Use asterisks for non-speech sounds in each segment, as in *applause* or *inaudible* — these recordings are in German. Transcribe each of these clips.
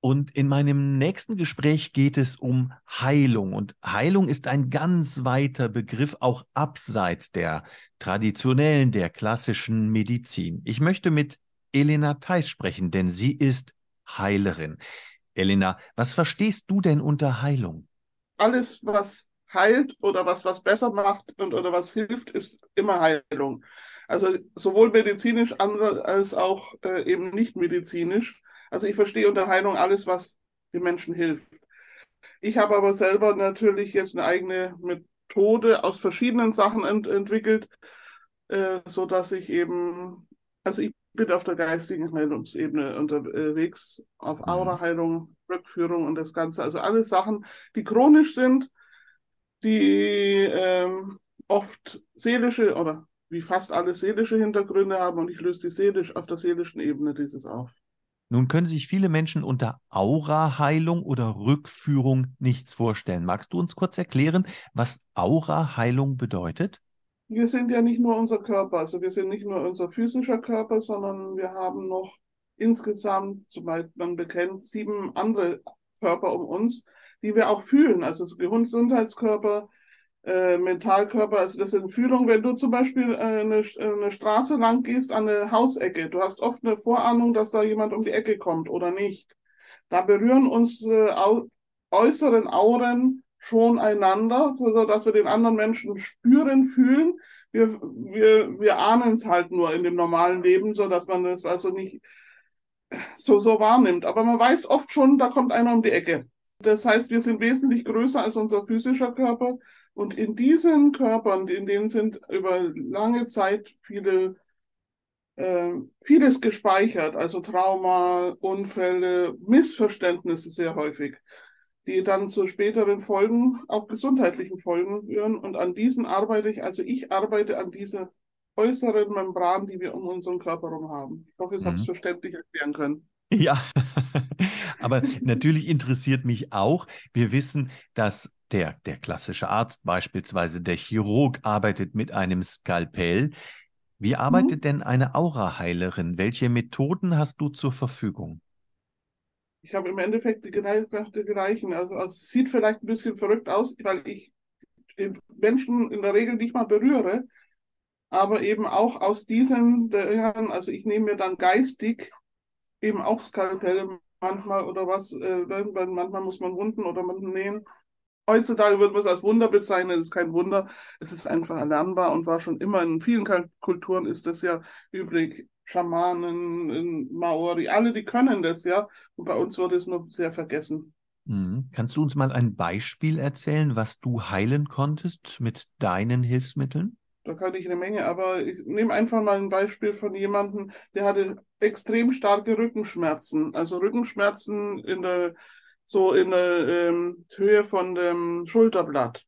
Und in meinem nächsten Gespräch geht es um Heilung. Und Heilung ist ein ganz weiter Begriff, auch abseits der traditionellen, der klassischen Medizin. Ich möchte mit Elena Theis sprechen, denn sie ist Heilerin. Elena, was verstehst du denn unter Heilung? Alles, was heilt oder was was besser macht und oder was hilft, ist immer Heilung. Also sowohl medizinisch als auch äh, eben nicht medizinisch. Also ich verstehe unter Heilung alles, was den Menschen hilft. Ich habe aber selber natürlich jetzt eine eigene Methode aus verschiedenen Sachen ent entwickelt, äh, so dass ich eben, also ich bin auf der geistigen Heilungsebene unterwegs, auf mhm. Auraheilung, Rückführung und das Ganze. Also alle Sachen, die chronisch sind, die ähm, oft seelische oder wie fast alle seelische Hintergründe haben und ich löse die seelisch auf der seelischen Ebene dieses auf. Nun können sich viele Menschen unter Aura-Heilung oder Rückführung nichts vorstellen. Magst du uns kurz erklären, was Aura-Heilung bedeutet? Wir sind ja nicht nur unser Körper, also wir sind nicht nur unser physischer Körper, sondern wir haben noch insgesamt, soweit man bekennt, sieben andere Körper um uns, die wir auch fühlen. Also Gesundheitskörper, äh, Mentalkörper, also das sind Fühlungen. Wenn du zum Beispiel äh, eine, eine Straße lang gehst an eine Hausecke, du hast oft eine Vorahnung, dass da jemand um die Ecke kommt oder nicht. Da berühren unsere äußeren Auren schon einander, sodass wir den anderen Menschen spüren, fühlen. Wir, wir, wir ahnen es halt nur in dem normalen Leben, so dass man das also nicht so, so wahrnimmt. Aber man weiß oft schon, da kommt einer um die Ecke. Das heißt, wir sind wesentlich größer als unser physischer Körper und in diesen Körpern, in denen sind über lange Zeit viele, äh, vieles gespeichert, also Trauma, Unfälle, Missverständnisse sehr häufig, die dann zu späteren Folgen, auch gesundheitlichen Folgen führen. Und an diesen arbeite ich, also ich arbeite an dieser äußeren Membran, die wir um unseren Körper herum haben. Ich hoffe, ich mhm. habe es verständlich erklären können. Ja, *laughs* aber natürlich interessiert mich auch, wir wissen, dass der, der klassische Arzt, beispielsweise der Chirurg, arbeitet mit einem Skalpell. Wie arbeitet mhm. denn eine Auraheilerin? Welche Methoden hast du zur Verfügung? Ich habe im Endeffekt die, gleichen. Also, also es sieht vielleicht ein bisschen verrückt aus, weil ich den Menschen in der Regel nicht mal berühre, aber eben auch aus diesen, also ich nehme mir dann geistig eben auch Skalpell manchmal oder was, äh, manchmal muss man Wunden oder man nähen Heutzutage wird man es als Wunder bezeichnen, es ist kein Wunder, es ist einfach erlernbar und war schon immer in vielen Kulturen ist das ja übrig. Schamanen, Maori, alle, die können das ja. Und bei uns wurde es nur sehr vergessen. Mhm. Kannst du uns mal ein Beispiel erzählen, was du heilen konntest mit deinen Hilfsmitteln? Da kann ich eine Menge, aber ich nehme einfach mal ein Beispiel von jemandem, der hatte extrem starke Rückenschmerzen. Also Rückenschmerzen in der so in der ähm, Höhe von dem Schulterblatt.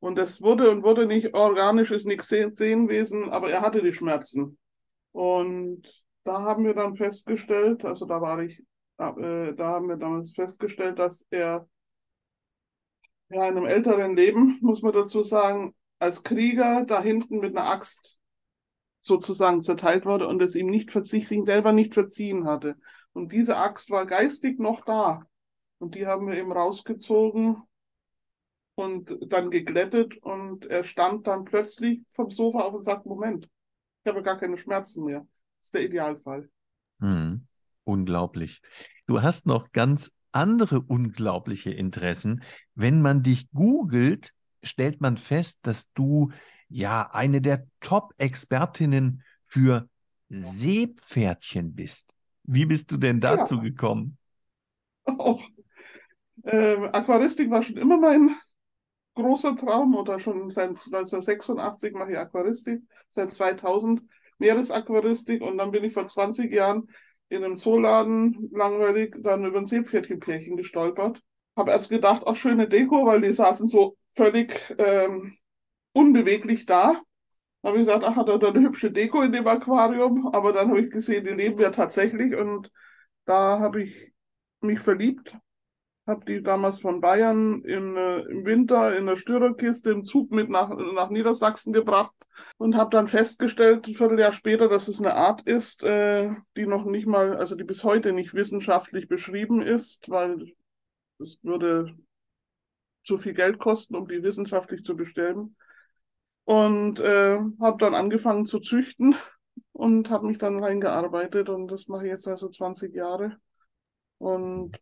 Und es wurde und wurde nicht organisch, ist nichts Sehenwesen, aber er hatte die Schmerzen. Und da haben wir dann festgestellt, also da war ich, äh, da haben wir damals festgestellt, dass er ja, in einem älteren Leben, *laughs* muss man dazu sagen, als Krieger da hinten mit einer Axt sozusagen zerteilt wurde und es ihm nicht sich selber nicht verziehen hatte. Und diese Axt war geistig noch da. Und die haben wir eben rausgezogen und dann geglättet und er stand dann plötzlich vom Sofa auf und sagt, Moment, ich habe gar keine Schmerzen mehr. Das ist der Idealfall. Hm, unglaublich. Du hast noch ganz andere unglaubliche Interessen. Wenn man dich googelt, stellt man fest, dass du ja eine der Top-Expertinnen für Seepferdchen bist. Wie bist du denn dazu ja. gekommen? Oh, äh, Aquaristik war schon immer mein großer Traum oder schon seit 1986 mache ich Aquaristik, seit 2000 Meeresaquaristik und dann bin ich vor 20 Jahren in einem Zooladen langweilig dann über ein Seepferdchenpärchen gestolpert. Habe erst gedacht, auch schöne Deko, weil die saßen so völlig ähm, unbeweglich da. Habe ich gesagt, ach, hat er da eine hübsche Deko in dem Aquarium, aber dann habe ich gesehen, die leben ja tatsächlich und da habe ich mich verliebt habe die damals von Bayern in, äh, im Winter in der Störerkiste im Zug mit nach, nach Niedersachsen gebracht und habe dann festgestellt, ein Vierteljahr später, dass es eine Art ist, äh, die noch nicht mal, also die bis heute nicht wissenschaftlich beschrieben ist, weil es würde zu viel Geld kosten, um die wissenschaftlich zu bestellen. Und äh, habe dann angefangen zu züchten und habe mich dann reingearbeitet und das mache ich jetzt also 20 Jahre. Und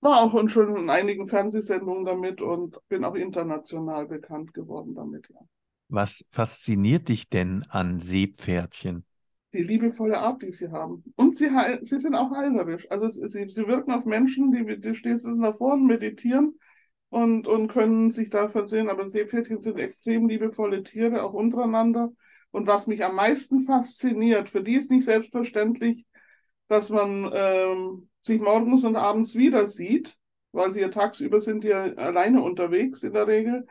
war auch schon in einigen Fernsehsendungen damit und bin auch international bekannt geworden damit, ja. Was fasziniert dich denn an Seepferdchen? Die liebevolle Art, die sie haben. Und sie, sie sind auch heilerisch. Also sie, sie wirken auf Menschen, die, die stehen davor und meditieren und, und können sich davon sehen. Aber Seepferdchen sind extrem liebevolle Tiere, auch untereinander. Und was mich am meisten fasziniert, für die ist nicht selbstverständlich, dass man ähm, sich morgens und abends wieder sieht, weil sie ja tagsüber sind ja alleine unterwegs in der Regel.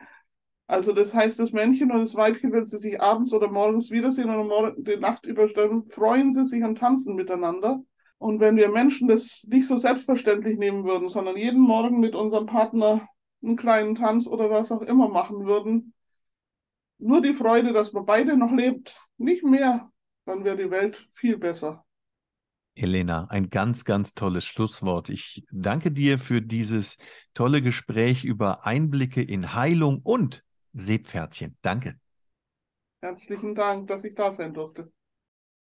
Also das heißt, das Männchen und das Weibchen, wenn sie sich abends oder morgens wiedersehen und die Nacht überstellen, freuen sie sich und tanzen miteinander. Und wenn wir Menschen das nicht so selbstverständlich nehmen würden, sondern jeden Morgen mit unserem Partner einen kleinen Tanz oder was auch immer machen würden, nur die Freude, dass man beide noch lebt, nicht mehr, dann wäre die Welt viel besser. Elena, ein ganz, ganz tolles Schlusswort. Ich danke dir für dieses tolle Gespräch über Einblicke in Heilung und Seepferdchen. Danke. Herzlichen Dank, dass ich da sein durfte.